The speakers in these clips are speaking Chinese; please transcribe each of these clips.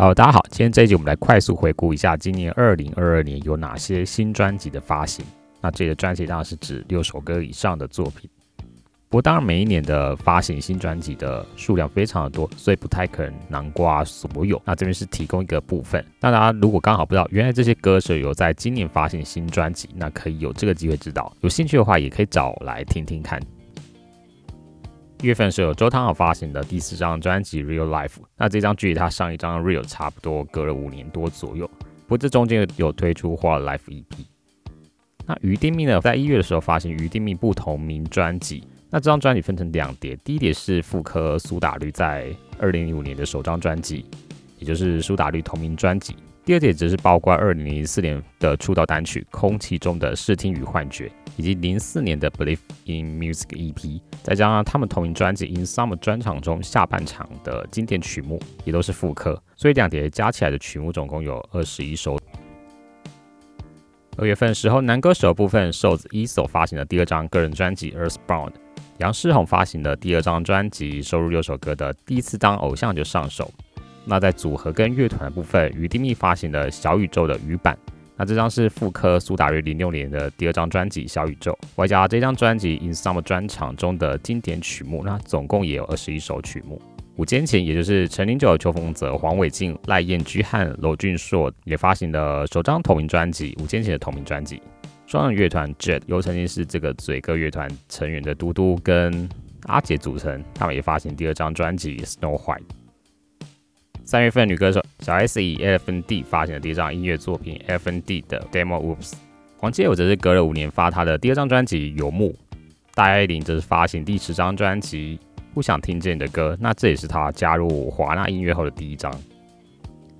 好，大家好，今天这一集我们来快速回顾一下今年二零二二年有哪些新专辑的发行。那这个专辑当然是指六首歌以上的作品。不过当然每一年的发行新专辑的数量非常的多，所以不太可能囊括所有。那这边是提供一个部分。那大家如果刚好不知道，原来这些歌手有在今年发行新专辑，那可以有这个机会知道。有兴趣的话，也可以找来听听看。一月份是有周汤豪发行的第四张专辑《Real Life》，那这张距离他上一张《Real》差不多隔了五年多左右。不过这中间有推出《花 Life》EP。那于定命呢，在一月的时候发行于定命不同名专辑。那这张专辑分成两碟，第一碟是复刻苏打绿在二零零五年的首张专辑，也就是苏打绿同名专辑。第二点则是包括二零零四年的出道单曲《空气中的视听与幻觉》，以及零四年的《Believe in Music》EP，再加上他们同名专辑《In Summer》专场中下半场的经典曲目，也都是复刻，所以两碟加起来的曲目总共有二十一首。二月份时候，男歌手部分，瘦子 ESO 发行的第二张个人专辑《Earthbound》，杨世宏发行的第二张专辑，收录六首歌的第一次当偶像就上手。那在组合跟乐团的部分，于丁密发行的小宇宙的语版，那这张是复刻苏打绿零六年的第二张专辑小宇宙，外加这张专辑 In Summer 专场中的经典曲目，那总共也有二十一首曲目。五间前，也就是陈零九、邱风泽、黄伟晋、赖燕居和娄俊硕也发行了首张同名专辑五间前的同名专辑。双人乐团 Jet 由曾经是这个嘴哥乐团成员的嘟嘟跟阿杰组成，他们也发行第二张专辑 Snow White。三月份，女歌手小 S 以 F.N.D 发行的第一张音乐作品 F.N.D 的 Demo Oops。黄杰友则是隔了五年发他的第二张专辑游牧。戴爱玲则是发行第十张专辑不想听见你的歌，那这也是他加入华纳音乐后的第一张。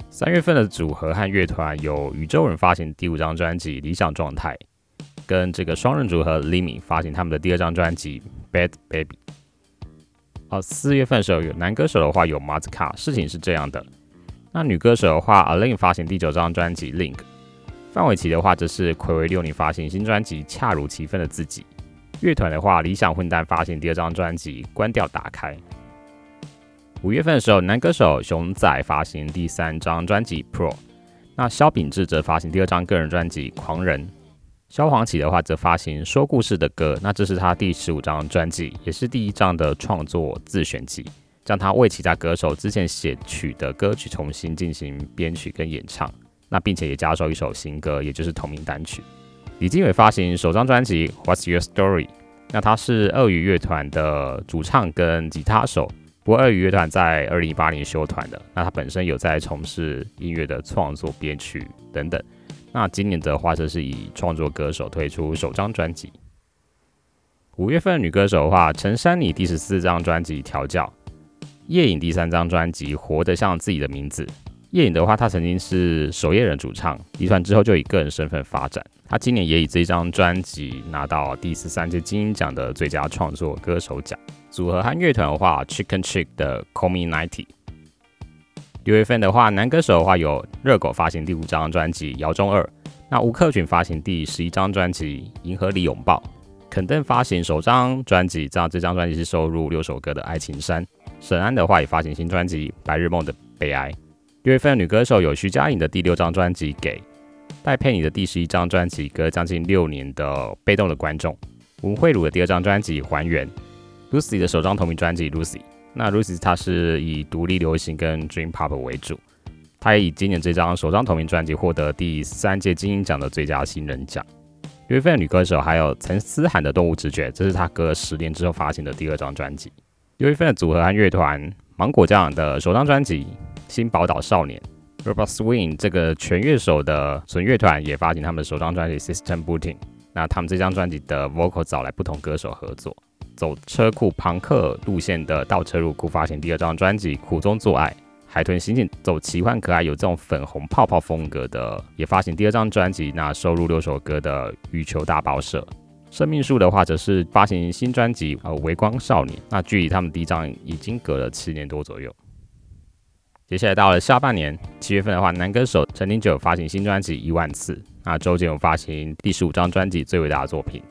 三月份的组合和乐团有宇宙人发行第五张专辑理想状态，跟这个双人组合 l i m i 发行他们的第二张专辑 Bad Baby。哦，四月份时候有男歌手的话有马子卡，事情是这样的。那女歌手的话，A Lin 发行第九张专辑 Link。范玮琪的话，则是暌违六年发行新专辑恰如其分的自己。乐团的话，理想混蛋发行第二张专辑关掉打开。五月份的时候，男歌手熊仔发行第三张专辑 Pro。那萧秉治则发行第二张个人专辑狂人。萧煌奇的话则发行说故事的歌，那这是他第十五张专辑，也是第一张的创作自选集，将他为其他歌手之前写曲的歌曲重新进行编曲跟演唱，那并且也加收一首新歌，也就是同名单曲。李经纬发行首张专辑 What's Your Story，那他是鳄鱼乐团的主唱跟吉他手，不过鳄鱼乐团在二零一八年休团的，那他本身有在从事音乐的创作、编曲等等。那今年的话，则是以创作歌手推出首张专辑。五月份女歌手的话，陈珊妮第十四张专辑调教，夜影第三张专辑活得像自己的名字。夜影的话，她曾经是守夜人主唱，离团之后就以个人身份发展。她今年也以这张专辑拿到第十三届金鹰奖的最佳创作歌手奖。组合和乐团的话，Chicken Chick 的 Call Me Ninety。六月份的话，男歌手的话有热狗发行第五张专辑《摇中二》，那吴克群发行第十一张专辑《银河里拥抱》，肯登发行首张专辑，这样这张专辑是收录六首歌的《爱情山》。沈安的话也发行新专辑《白日梦的悲哀》。六月份女歌手有徐佳莹的第六张专辑《给》，戴佩妮的第十一张专辑《隔将近六年的被动的观众》，吴慧茹的第二张专辑《还原》，Lucy 的首张同名专辑《Lucy》。那 Lucy 她是以独立流行跟 Dream Pop 为主，她也以今年这张首张同名专辑获得第三届金鹰奖的最佳新人奖。六月份女歌手还有陈思涵的动物直觉，这是她隔了十年之后发行的第二张专辑。六月份的组合和乐团芒果酱的首张专辑《新宝岛少年》，Robot Swing 这个全乐手的纯乐团也发行他们的首张专辑 System Booting。那他们这张专辑的 Vocal 找来不同歌手合作。走车库朋克路线的倒车入库发行第二张专辑《苦中作爱》，海豚刑警走奇幻可爱有这种粉红泡泡风格的，也发行第二张专辑，那收录六首歌的羽球大报社。生命树的话，则是发行新专辑呃微光少年，那距离他们第一张已经隔了七年多左右。接下来到了下半年七月份的话，男歌手陈零九发行新专辑一万次，那周杰伦发行第十五张专辑最伟大的作品。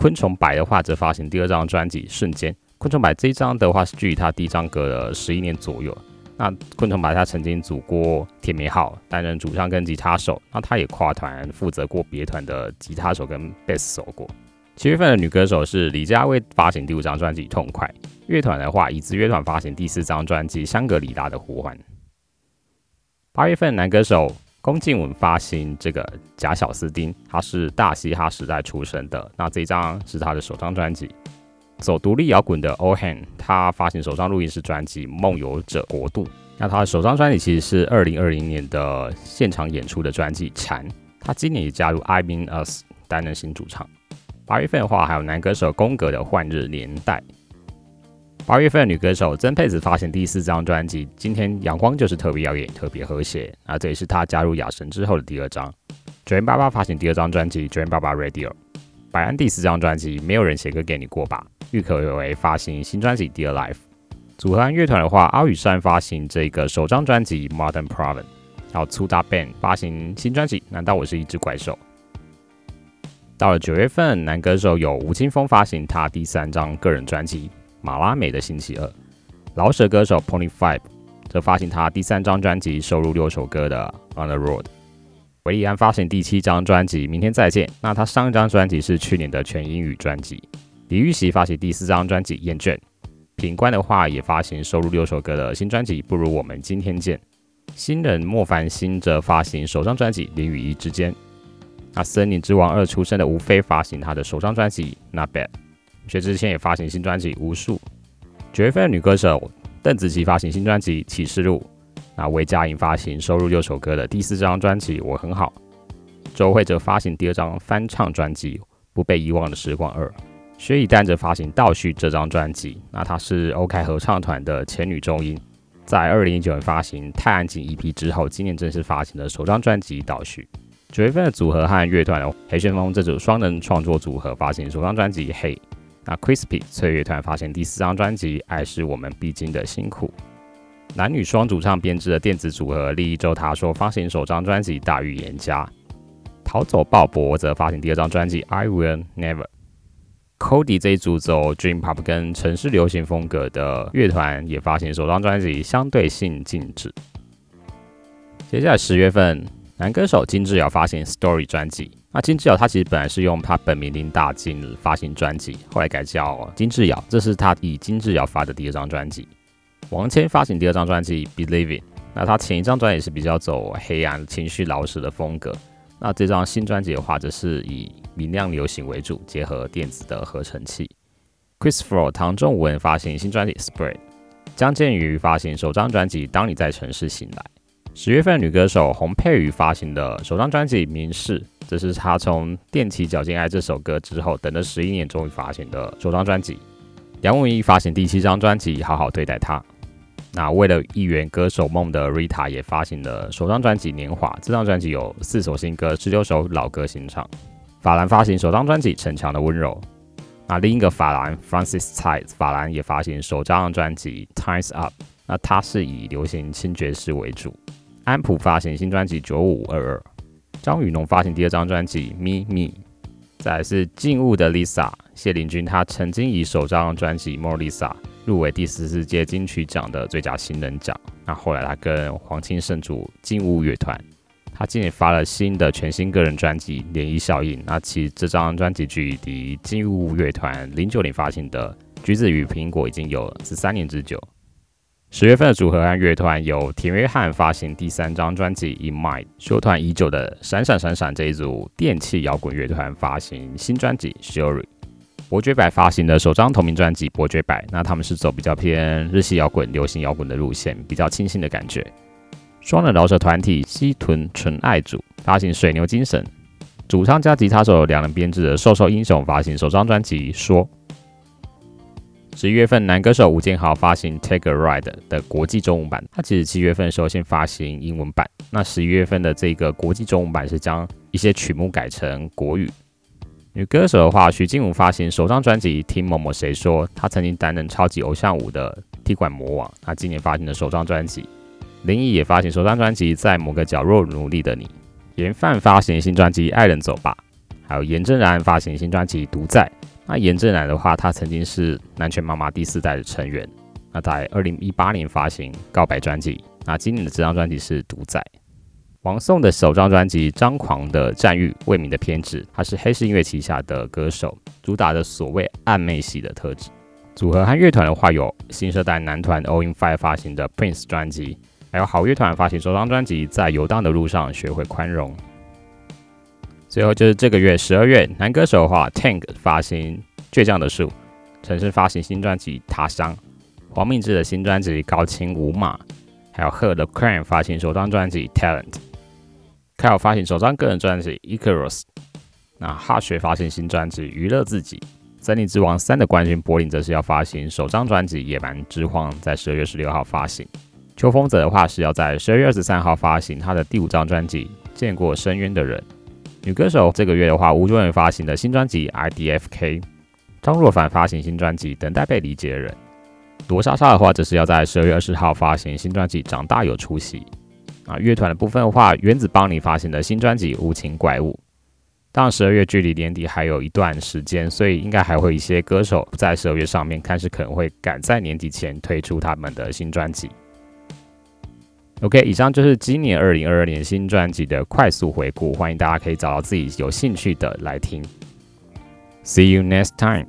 昆虫白的话则发行第二张专辑《瞬间》。昆虫白这一张的话是距离他第一张隔了十一年左右。那昆虫白他曾经组过铁梅号，担任主唱跟吉他手。那他也跨团负责过别团的吉他手跟贝斯手过。七月份的女歌手是李佳薇，发行第五张专辑《痛快》。乐团的话，椅子乐团发行第四张专辑《香格里拉的呼唤》。八月份男歌手龚靖文发行这个《假小斯丁》，他是大嘻哈时代出身的。那这张是他的首张专辑。走独立摇滚的 o h a n 他发行首张录音室专辑《梦游者国度》。那他的首张专辑其实是二零二零年的现场演出的专辑《蝉》。他今年也加入 I Mean Us 担任新主唱。八月份的话，还有男歌手宫格的《换日年代》。八月份女歌手曾沛慈发行第四张专辑《今天阳光就是特别耀眼，特别和谐》。啊，这也是她加入雅神之后的第二张。九月八八发行第二张专辑《九月八八 Radio》。白安第四张专辑《没有人写歌给你过吧》。郁可唯发行新专辑《Dear Life》。组合乐团的话，阿宇山发行这个首张专辑《Modern Province》。还有粗大 Band 发行新专辑《难道我是一只怪兽》。到了九月份，男歌手有吴青峰发行他第三张个人专辑《马拉美的星期二》，老舍歌手 Pony Five 则发行他第三张专辑，收录六首歌的《On the Road》。韦礼安发行第七张专辑《明天再见》，那他上一张专辑是去年的全英语专辑。李玉玺发行第四张专辑《厌倦》，品冠的话也发行收录六首歌的新专辑《不如我们今天见》。新人莫凡新则发行首张专辑《零与一之间》。那森林之王二出身的吴飞发行他的首张专辑《Not Bad》，薛之谦也发行新专辑《无数》。九月份的女歌手邓紫棋发行新专辑《启示录》，那魏佳莹发行收录六首歌的第四张专辑《我很好》。周慧则发行第二张翻唱专辑《不被遗忘的时光二》。薛以丹则发行倒叙这张专辑，那她是 OK 合唱团的前女中音，在二零一九年发行《太安静》EP 之后，今年正式发行的首张专辑《倒叙》。九月份的组合和乐团的黑旋风这组双人创作组合发行首张专辑《嘿》，那 Crispy 翠乐团发行第四张专辑《爱是我们必经的辛苦》。男女双主唱编制的电子组合利益周他说发行首张专辑《大预言家》。逃走鲍勃则发行第二张专辑《I Will Never》。Cody 这一组走 Dream Pop 跟城市流行风格的乐团也发行首张专辑《相对性静止》。接下来十月份。男歌手金志尧发行 Story 专辑。那金志尧他其实本来是用他本名林大金发行专辑，后来改叫金志尧，这是他以金志尧发的第二张专辑。王谦发行第二张专辑 Believing。那他前一张专辑是比较走黑暗情绪老实的风格。那这张新专辑的话，则是以明亮流行为主，结合电子的合成器。Christopher 唐仲文发行新专辑 Spread。江建宇发行首张专辑当你在城市醒来。十月份，女歌手洪佩瑜发行的首张专辑《明示》，这是他从《踮起脚尖爱》这首歌之后，等了十一年终于发行的首张专辑。杨文怡发行第七张专辑《好好对待他》。那为了一圆歌手梦的 Rita 也发行了首张专辑《年华》，这张专辑有四首新歌，十六首老歌新唱。法兰发行首张专辑《逞强的温柔》。那另一个法兰 Francis Tai 法兰也发行首张专辑《Times Up》，那他是以流行轻爵士为主。安普发行新专辑《九五二二》，张宇农发行第二张专辑《Me Me》，再是静物的 Lisa 谢玲君，她曾经以首张专辑《More Lisa》入围第十四届金曲奖的最佳新人奖。那后来她跟黄清胜组静物乐团，她今年发了新的全新个人专辑《涟漪效应》。那其实这张专辑距离静物乐团零九年发行的《橘子与苹果》已经有十三年之久。十月份的组合和乐团由田约翰发行第三张专辑《In Mind》，休团已久的闪闪闪闪这一组电气摇滚乐团发行新专辑《Sherry》。伯爵白发行的首张同名专辑《伯爵白》，那他们是走比较偏日系摇滚、流行摇滚的路线，比较清新的感觉。双人饶舌团体西屯纯爱组发行《水牛精神》，主唱加吉他手两人编制的瘦瘦英雄发行首张专辑《说》。十一月份，男歌手吴建豪发行《Take a Ride》的国际中文版。他其实七月份时候先发行英文版，那十一月份的这个国际中文版是将一些曲目改成国语。女歌手的话，徐静茹发行首张专辑《听某某谁说》，她曾经担任超级偶像舞的踢馆魔王。她今年发行的首张专辑。林毅也发行首张专辑《在某个角落努力的你》。严范发行新专辑《爱人走吧》，还有严正然发行新专辑《独在》。那严正然的话，他曾经是南拳妈妈第四代的成员。那在二零一八年发行告白专辑，那今年的这张专辑是独仔。王颂的首张专辑《张狂的战欲》，未名的偏执，他是黑市音乐旗下的歌手，主打的所谓暧昧系的特质。组合和乐团的话，有新生代男团 All In Five 发行的 Prince 专辑，还有好乐团发行首张专辑《在游荡的路上学会宽容》。最后就是这个月十二月，男歌手的话，Tank 发行《倔强的树》，陈升发行新专辑《他乡》，黄明志的新专辑《高清无码》，还有贺的 Crane 发行首张专辑《Talent》。凯尔发行首张个人专辑《Icarus》，那哈雪发行新专辑《娱乐自己》。森林之王三的冠军柏林则是要发行首张专辑《野蛮之荒》，在十二月十六号发行。秋风泽的话是要在十二月二十三号发行他的第五张专辑《见过深渊的人》。女歌手这个月的话，吴卓源发行的新专辑《IDFK》。张若凡发行新专辑《等待被理解的人》。罗莎莎的话，则是要在十二月二十号发行新专辑《长大有出息》。啊，乐团的部分的话，原子邦尼发行的新专辑《无情怪物》。当然，十二月距离年底还有一段时间，所以应该还会一些歌手在十二月上面，看是可能会赶在年底前推出他们的新专辑。OK，以上就是今年二零二二年新专辑的快速回顾，欢迎大家可以找到自己有兴趣的来听。See you next time.